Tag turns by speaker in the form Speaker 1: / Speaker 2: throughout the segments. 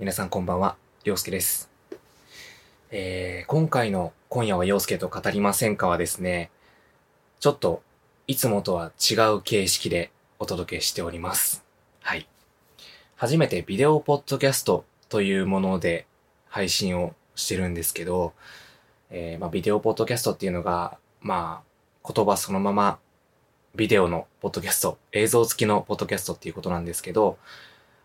Speaker 1: 皆さんこんばんは、陽介です。えー、今回の今夜は陽介と語りませんかはですね、ちょっといつもとは違う形式でお届けしております。はい。初めてビデオポッドキャストというもので配信をしてるんですけど、えー、まあビデオポッドキャストっていうのが、まあ言葉そのままビデオのポッドキャスト、映像付きのポッドキャストっていうことなんですけど、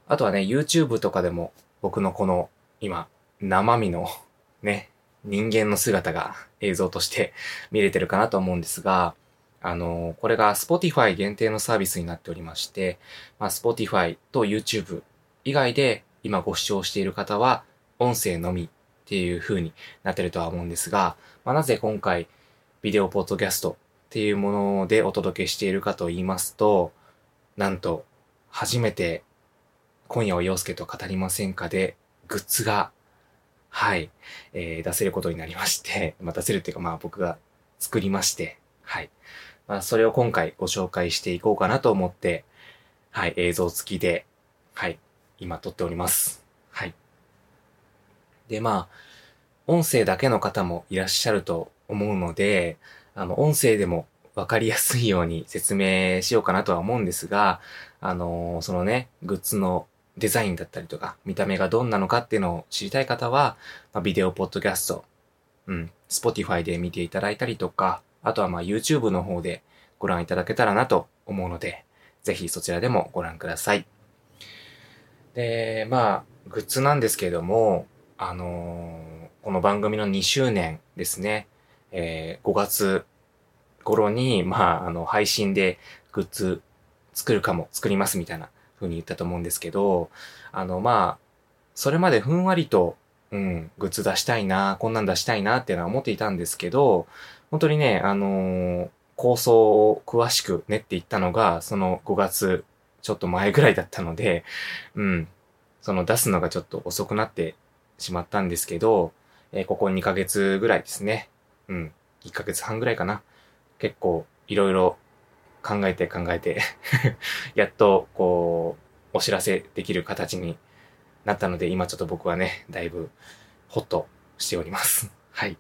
Speaker 1: あとはね、YouTube とかでも僕のこの今、生身の ね、人間の姿が映像として見れてるかなと思うんですが、あの、これが Spotify 限定のサービスになっておりまして、まあ、Spotify と YouTube 以外で今ご視聴している方は音声のみっていう風になってるとは思うんですが、まあ、なぜ今回ビデオポッドキャストっていうものでお届けしているかと言いますと、なんと初めて今夜は陽介と語りませんかでグッズがはい、えー出せることになりまして、まあ、出せるっていうかまあ僕が作りまして、はい。まあそれを今回ご紹介していこうかなと思って、はい、映像付きで、はい、今撮っております。はい。で、まあ、音声だけの方もいらっしゃると思うので、あの、音声でもわかりやすいように説明しようかなとは思うんですが、あのーそのね、グッズのデザインだったりとか、見た目がどんなのかっていうのを知りたい方は、まあ、ビデオポッドキャスト、うん、Spotify で見ていただいたりとか、あとはまあ YouTube の方でご覧いただけたらなと思うので、ぜひそちらでもご覧ください。で、まあ、グッズなんですけれども、あのーこの番組の2周年ですね、えー5月頃に、まあ、あの、配信でグッズ作るかも、作りますみたいな風に言ったと思うんですけど、あの、まあ、それまでふんわりと、うん、グッズ出したいな、こんなん出したいなっていうのは思っていたんですけど、本当にね、あのー構想を詳しく練っていったのが、その5月ちょっと前ぐらいだったので、うん、その出すのがちょっと遅くなってしまったんですけど、えーここ2ヶ月ぐらいですね。うん、1ヶ月半ぐらいかな。結構いろいろ考えて考えて、やっとこう、お知らせできる形になったので、今ちょっと僕はね、だいぶホッとしております。はい。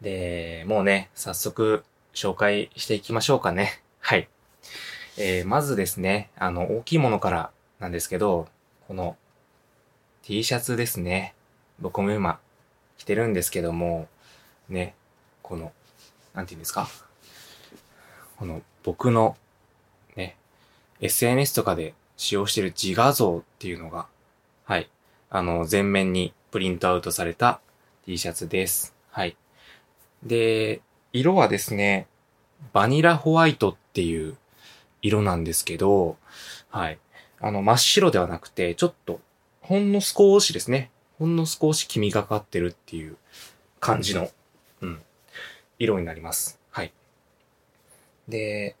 Speaker 1: で、もうね、早速紹介していきましょうかね。はい。えー、まずですね、あの、大きいものからなんですけど、この T シャツですね。僕も今着てるんですけども、ね、この、なんて言うんですか？この僕のね、SNS とかで使用してる自画像っていうのが、はい、あの、全面にプリントアウトされた T シャツです。はい。で、色はですね、バニラホワイトっていう色なんですけど、はい。あの、真っ白ではなくて、ちょっと、ほんの少しですね、ほんの少し黄みがかってるっていう感じの、うん、色になります。はい。で、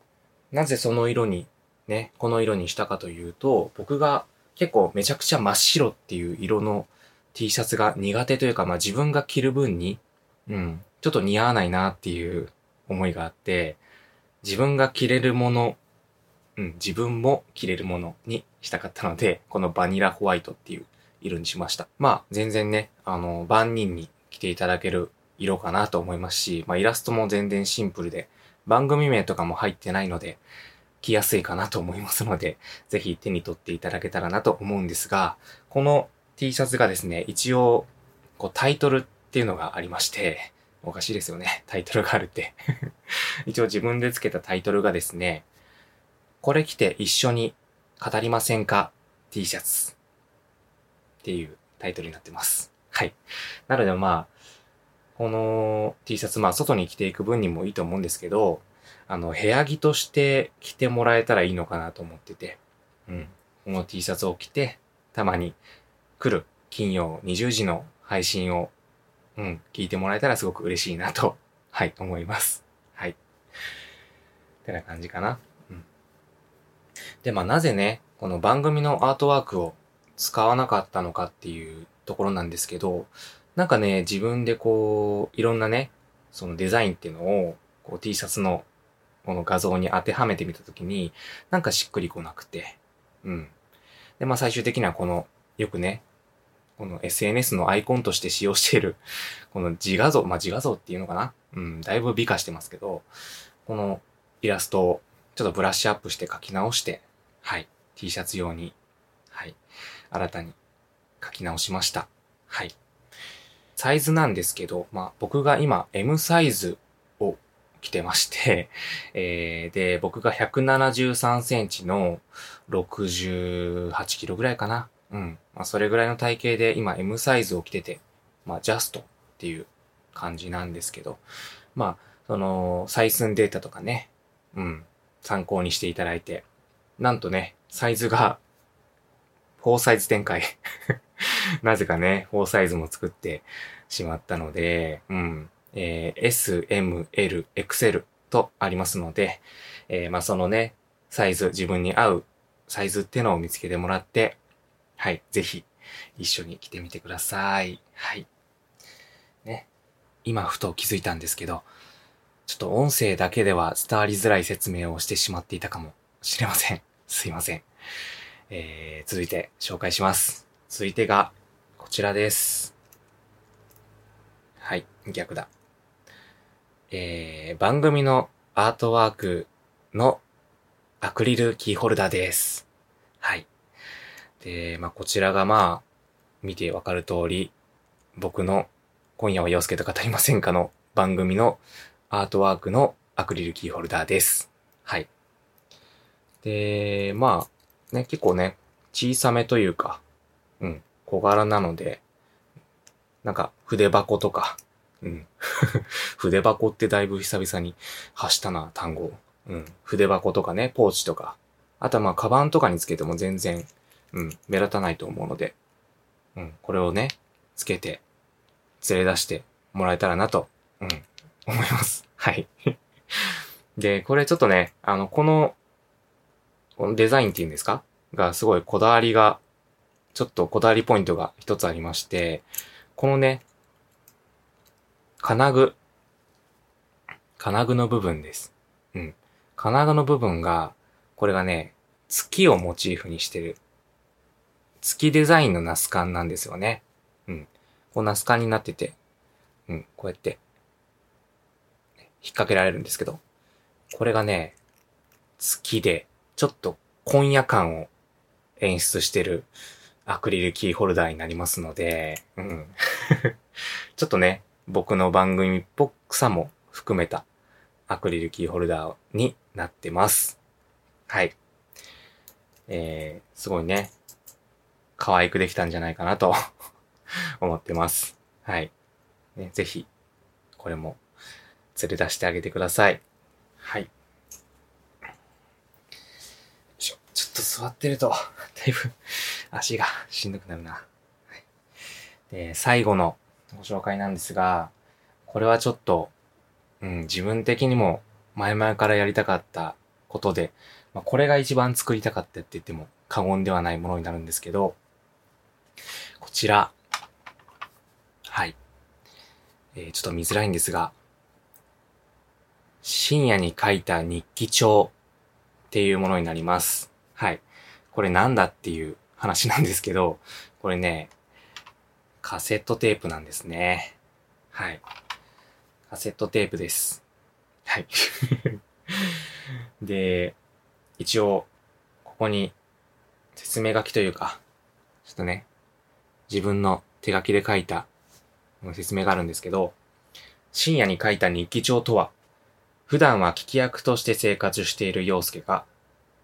Speaker 1: なぜその色に、ね、この色にしたかというと、僕が結構めちゃくちゃ真っ白っていう色の T シャツが苦手というか、まあ自分が着る分に、うん、ちょっと似合わないなっていう思いがあって、自分が着れるもの、うん、自分も着れるものにしたかったので、このバニラホワイトっていう色にしました。まあ、全然ね、あの、万人に着ていただける色かなと思いますし、まあ、イラストも全然シンプルで、番組名とかも入ってないので、着やすいかなと思いますので、ぜひ手に取っていただけたらなと思うんですが、この T シャツがですね、一応、こうタイトルっていうのがありまして、おかしいですよね。タイトルがあるって。一応自分で付けたタイトルがですね、これ着て一緒に語りませんか ?T シャツ。っていうタイトルになってます。はい。なのでまあ、この T シャツ、まあ外に着ていく分にもいいと思うんですけど、あの、部屋着として着てもらえたらいいのかなと思ってて、うん。この T シャツを着て、たまに来る金曜20時の配信を、うん、聞いてもらえたらすごく嬉しいなと、はい、思います。はい。ってな感じかな。うん。で、まあなぜね、この番組のアートワークを使わなかったのかっていうところなんですけど、なんかね、自分でこう、いろんなね、そのデザインっていうのを、こう T シャツのこの画像に当てはめてみたときに、なんかしっくりこなくて、うん。で、まあ最終的にはこのよくね、この SNS のアイコンとして使用している、この自画像、まあ、自画像っていうのかな？うん、だいぶ美化してますけど、このイラストをちょっとブラッシュアップして書き直して、はい、T シャツ用に、はい、新たに書き直しました。はい。サイズなんですけど、まあ僕が今 M サイズを着てまして、えー、で、僕が173センチの68キロぐらいかな。うん。まあそれぐらいの体型で今 M サイズを着てて、まあジャストっていう感じなんですけど、まあ、その、採寸データとかね、うん、参考にしていただいて、なんとね、サイズが、4サイズ展開。なぜかね、4サイズも作ってしまったので、うん、えー、S, M, L, XL とありますので、えー、まあそのね、サイズ、自分に合うサイズってのを見つけてもらって、はい、ぜひ一緒に来てみてください。はい。ね。今ふと気づいたんですけど、ちょっと音声だけでは伝わりづらい説明をしてしまっていたかもしれません。すいません。えー、続いて紹介します。続いてが、こちらです。はい、逆だ。えー、番組のアートワークのアクリルキーホルダーです。はい。で、まあ、こちらがまあ、見てわかる通り、僕の今夜は洋介と語りませんかの番組のアートワークのアクリルキーホルダーです。はい。で、まあ、ね、結構ね、小さめというか、うん、小柄なので、なんか筆箱とか、うん。筆箱ってだいぶ久々に発したな、単語。うん。筆箱とかね、ポーチとか。あとはまあ、カバンとかにつけても全然、うん、目立たないと思うので、うん、これをね、つけて、連れ出してもらえたらなと、うん、思います。はい。で、これちょっとね、あの、この、このデザインっていうんですか？がすごいこだわりが、ちょっとこだわりポイントが一つありまして、このね、金具、金具の部分です。うん。金具の部分が、これがね、月をモチーフにしてる、月デザインのナスカンなんですよね。うん。こうナスカンになってて、うん、こうやって、引っ掛けられるんですけど、これがね、月で、ちょっと今夜感を演出してるアクリルキーホルダーになりますので、うん。ちょっとね、僕の番組っぽくさも含めたアクリルキーホルダーになってます。はい。えー、すごいね、可愛くできたんじゃないかなと 思ってます。はい。ね、ぜひ、これも連れ出してあげてください。はい。ちょ、ちょっと座ってると、だいぶ足がしんどくなるな。で、最後のご紹介なんですが、これはちょっと、うん、自分的にも前々からやりたかったことで、まあ、これが一番作りたかったって言っても過言ではないものになるんですけど、こちら、はい。えー、ちょっと見づらいんですが、深夜に書いた日記帳っていうものになります。はい。これなんだっていう話なんですけど、これね、カセットテープなんですね。はい。カセットテープです。はい。で、一応、ここに説明書きというか、ちょっとね、自分の手書きで書いた説明があるんですけど、深夜に書いた日記帳とは、普段は聞き役として生活している陽介が、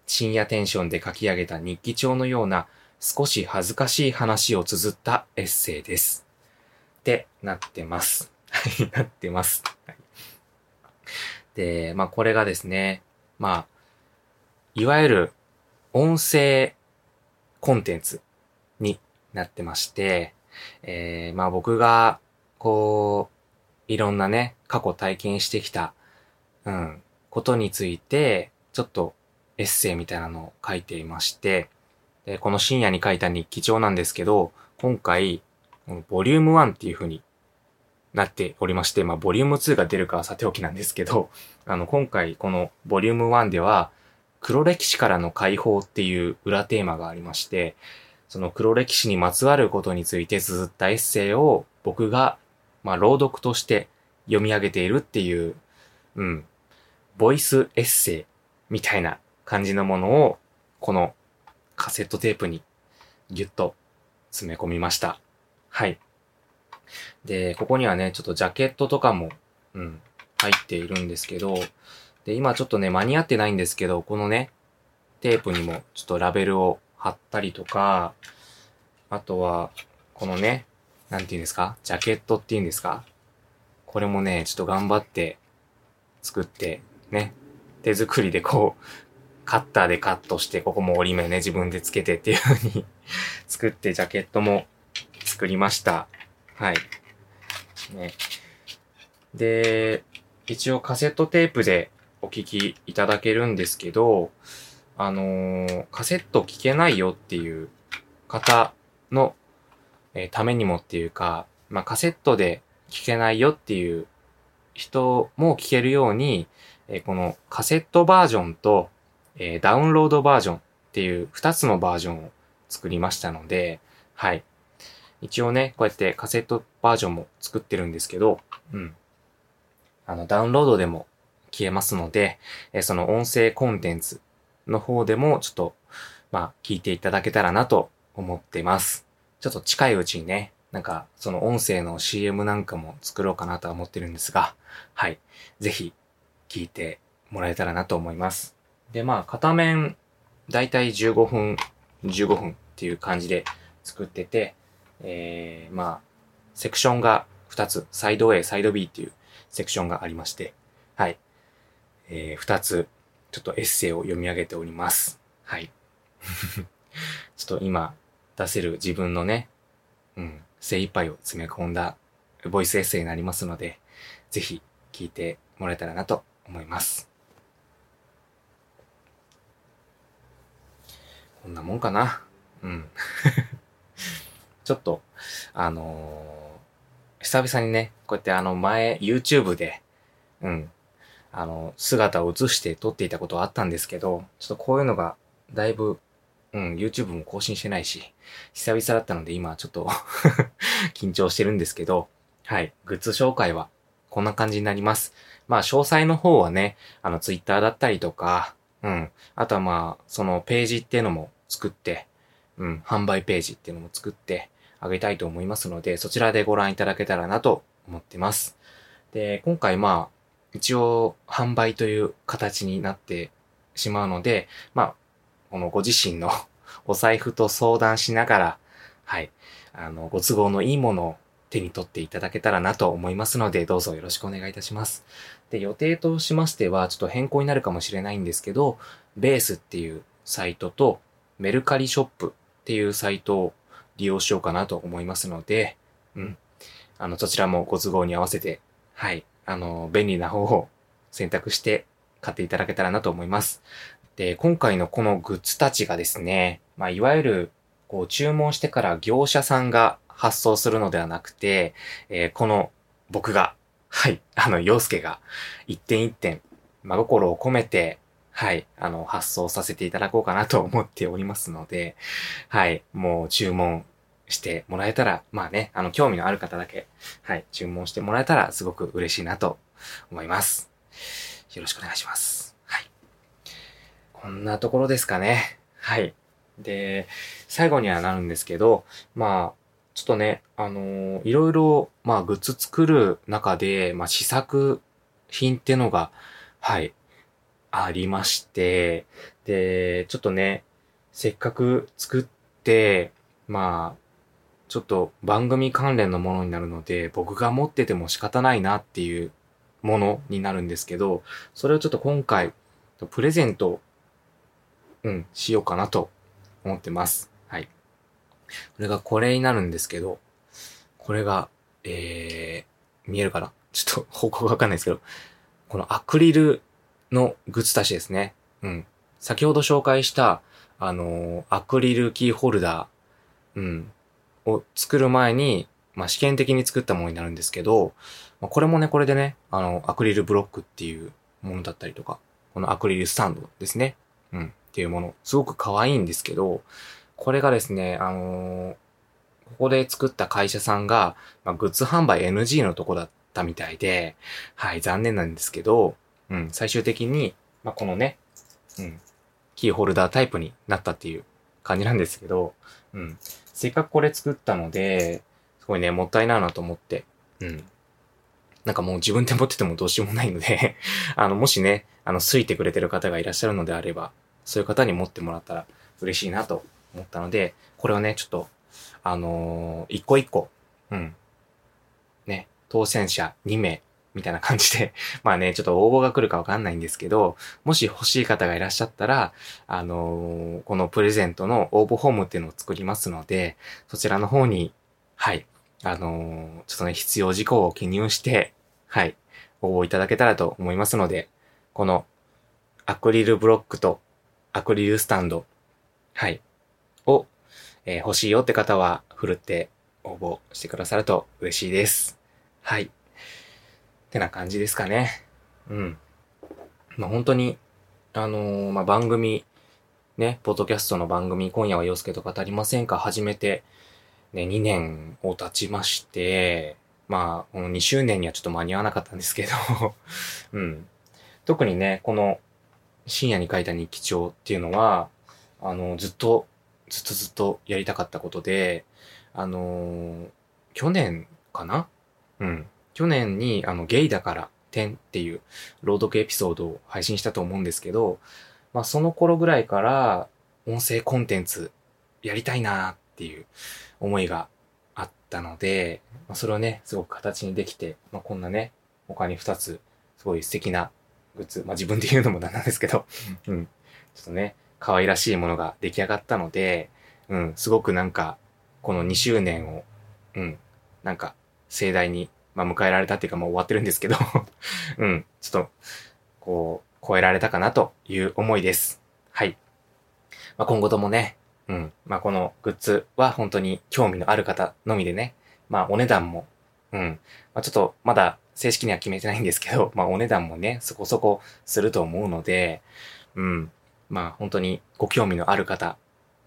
Speaker 1: 深夜テンションで書き上げた日記帳のような少し恥ずかしい話を綴ったエッセイです。ってなってます。はい、なってます。で、まあこれがですね、まあ、いわゆる音声コンテンツになってまして、えー、まあ僕がこう、いろんなね、過去体験してきた、うん、ことについて、ちょっとエッセイみたいなのを書いていまして、でこの深夜に書いた日記帳なんですけど、今回、ボリューム1っていう風になっておりまして、まあ、ボリューム2が出るかはさておきなんですけど、あの、今回このボリューム1では、黒歴史からの解放っていう裏テーマがありまして、その黒歴史にまつわることについて綴ったエッセイを僕が、まあ、朗読として読み上げているっていう、うん、ボイスエッセイみたいな感じのものを、このカセットテープにギュッと詰め込みました。はい。で、ここにはね、ちょっとジャケットとかも、うん、入っているんですけど、で、今ちょっとね、間に合ってないんですけど、このね、テープにもちょっとラベルを貼ったりとか、あとは、このね、なんて言うんですか？ジャケットって言うんですか？これもね、ちょっと頑張って作って、ね、手作りでこう、カッターでカットして、ここも折り目ね、自分でつけてっていう風に 作って、ジャケットも作りました。はい。ね。で、一応カセットテープでお聞きいただけるんですけど、あのー、カセット聞けないよっていう方の、えー、ためにもっていうか、まあ、カセットで聞けないよっていう人も聞けるように、えー、このカセットバージョンと、えダウンロードバージョンっていう2つのバージョンを作りましたので、はい。一応ね、こうやってカセットバージョンも作ってるんですけど、うん。あの、ダウンロードでも消えますので、えその音声コンテンツの方でもちょっと、まあ、聞いていただけたらなと思ってます。ちょっと近いうちにね、なんか、その音声の CM なんかも作ろうかなとは思ってるんですが、はい。ぜひ、聞いてもらえたらなと思います。で、まあ、片面、だいたい15分、15分っていう感じで作ってて、えー、まあ、セクションが2つ、サイド A、サイド B っていうセクションがありまして、はい。えー、2つちょっとエッセイを読み上げております。はい。ちょっと今出せる自分のね、うん、精一杯を詰め込んだボイスエッセイになりますので、ぜひ聞いてもらえたらなと思います。こんなもんかな。うん。ちょっと、あのー、久々にね、こうやってあの前、YouTube で、うん、あの、姿を映して撮っていたことはあったんですけど、ちょっとこういうのが、だいぶ、うん、YouTube も更新してないし、久々だったので今ちょっと 緊張してるんですけど、はい、グッズ紹介はこんな感じになります。まあ、詳細の方はね、あの、Twitter だったりとか、うん、あとはまあ、そのページっていうのも作って、うん、販売ページっていうのも作ってあげたいと思いますので、そちらでご覧いただけたらなと思ってます。で、今回まあ、一応販売という形になってしまうので、まあ、このご自身の お財布と相談しながら、はい、あの、ご都合のいいものを手に取っていただけたらなと思いますので、どうぞよろしくお願いいたします。で、予定としましては、ちょっと変更になるかもしれないんですけど、ベースっていうサイトと、メルカリショップっていうサイトを利用しようかなと思いますので、うん。あの、そちらもご都合に合わせて、はい、あの、便利な方を選択して買っていただけたらなと思います。で、今回のこのグッズたちがですね、まあ、いわゆる、こう、注文してから業者さんが発送するのではなくて、えー、この僕が、はい、あの、洋介が一点一点、真心を込めて、はい、あの、発送させていただこうかなと思っておりますので、はい、もう注文してもらえたら、まあね、あの、興味のある方だけ、はい、注文してもらえたらすごく嬉しいなと思います。よろしくお願いします。はい。こんなところですかね。はい。で、最後にはなるんですけど、まあ、ちょっとね、あのー、いろいろ、まあ、グッズ作る中で、まあ、試作品ってのが、はい、ありまして、で、ちょっとね、せっかく作って、まあ、ちょっと番組関連のものになるので、僕が持ってても仕方ないなっていうものになるんですけど、それをちょっと今回、プレゼント、うん、しようかなと思ってます。はい。これがこれになるんですけど、これが、えー、見えるかな？ちょっと方向がわかんないですけど、このアクリルのグッズたちですね。うん。先ほど紹介した、あのー、アクリルキーホルダー、うん。を作る前に、まあ、試験的に作ったものになるんですけど、まあ、これもね、これでね、あの、アクリルブロックっていうものだったりとか、このアクリルスタンドですね。うん、っていうもの。すごく可愛いんですけど、これがですね、あのーここで作った会社さんが、まあ、グッズ販売 NG のとこだったみたいで、はい、残念なんですけど、うん、最終的に、まあ、このね、うん、キーホルダータイプになったっていう感じなんですけど、うん、せっかくこれ作ったので、すごいね、もったいないなと思って、うん。なんかもう自分で持っててもどうしようもないので あの、もしね、あの、すいてくれてる方がいらっしゃるのであれば、そういう方に持ってもらったら嬉しいなと思ったので、これをね、ちょっとあのー、一個一個、うん。ね、当選者2名、みたいな感じで まあね、ちょっと応募が来るかわかんないんですけど、もし欲しい方がいらっしゃったら、あのー、このプレゼントの応募フォームっていうのを作りますので、そちらの方に、はい、あのー、ちょっとね、必要事項を記入して、はい、応募いただけたらと思いますので、このアクリルブロックとアクリルスタンド、はい、をえー、欲しいよって方は、ふるって応募してくださると嬉しいです。はい。ってな感じですかね。うん。まあ、本当に、あのー、まあ、番組、ね、ポッドキャストの番組、今夜は洋介と語りませんか始めて、ね、2年を経ちまして、まあ、この2周年にはちょっと間に合わなかったんですけど うん。特にね、この深夜に書いた日記帳っていうのは、あの、ずっとずっとずっとやりたかったことで、あのー、去年かな？うん。去年に、あの、ゲイだから10っていう朗読エピソードを配信したと思うんですけど、まあ、その頃ぐらいから、音声コンテンツやりたいなっていう思いがあったので、まあ、それをね、すごく形にできて、まあ、こんなね、他に2つ、すごい素敵なグッズ、まあ、自分で言うのもなんなんですけど、うん。ちょっとね、可愛らしいものが出来上がったので、うん、すごくなんか、この2周年を、うん、なんか、盛大に、まあ、迎えられたっていうか、もう終わってるんですけど。うん、ちょっと、こう、超えられたかなという思いです。はい。まあ、今後ともね、うん、まあ、このグッズは本当に興味のある方のみでね、まあ、お値段も、うん、まあ、ちょっと、まだ正式には決めてないんですけど、まあ、お値段もね、そこそこすると思うので、うん、まあ本当にご興味のある方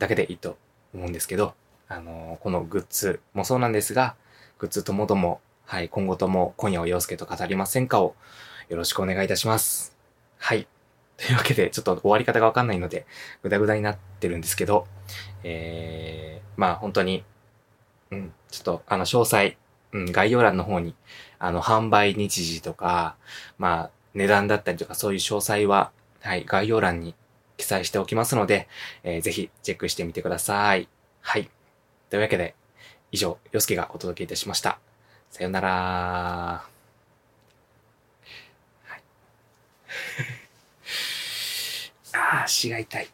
Speaker 1: だけでいいと思うんですけど、あのー、このグッズもそうなんですが、グッズともども、はい、今後とも今夜を洋介と語りませんかをよろしくお願いいたします。はい。というわけで、ちょっと終わり方がわかんないので、ぐだぐだになってるんですけど、えー、まあ本当に、うん、ちょっとあの詳細、うん、概要欄の方に、あの、販売日時とか、まあ、値段だったりとか、そういう詳細は、はい、概要欄に記載しておきますので、えー、ぜひチェックしてみてください。はい。というわけで、以上、よすけがお届けいたしました。さよならはい。ああ、足が痛い。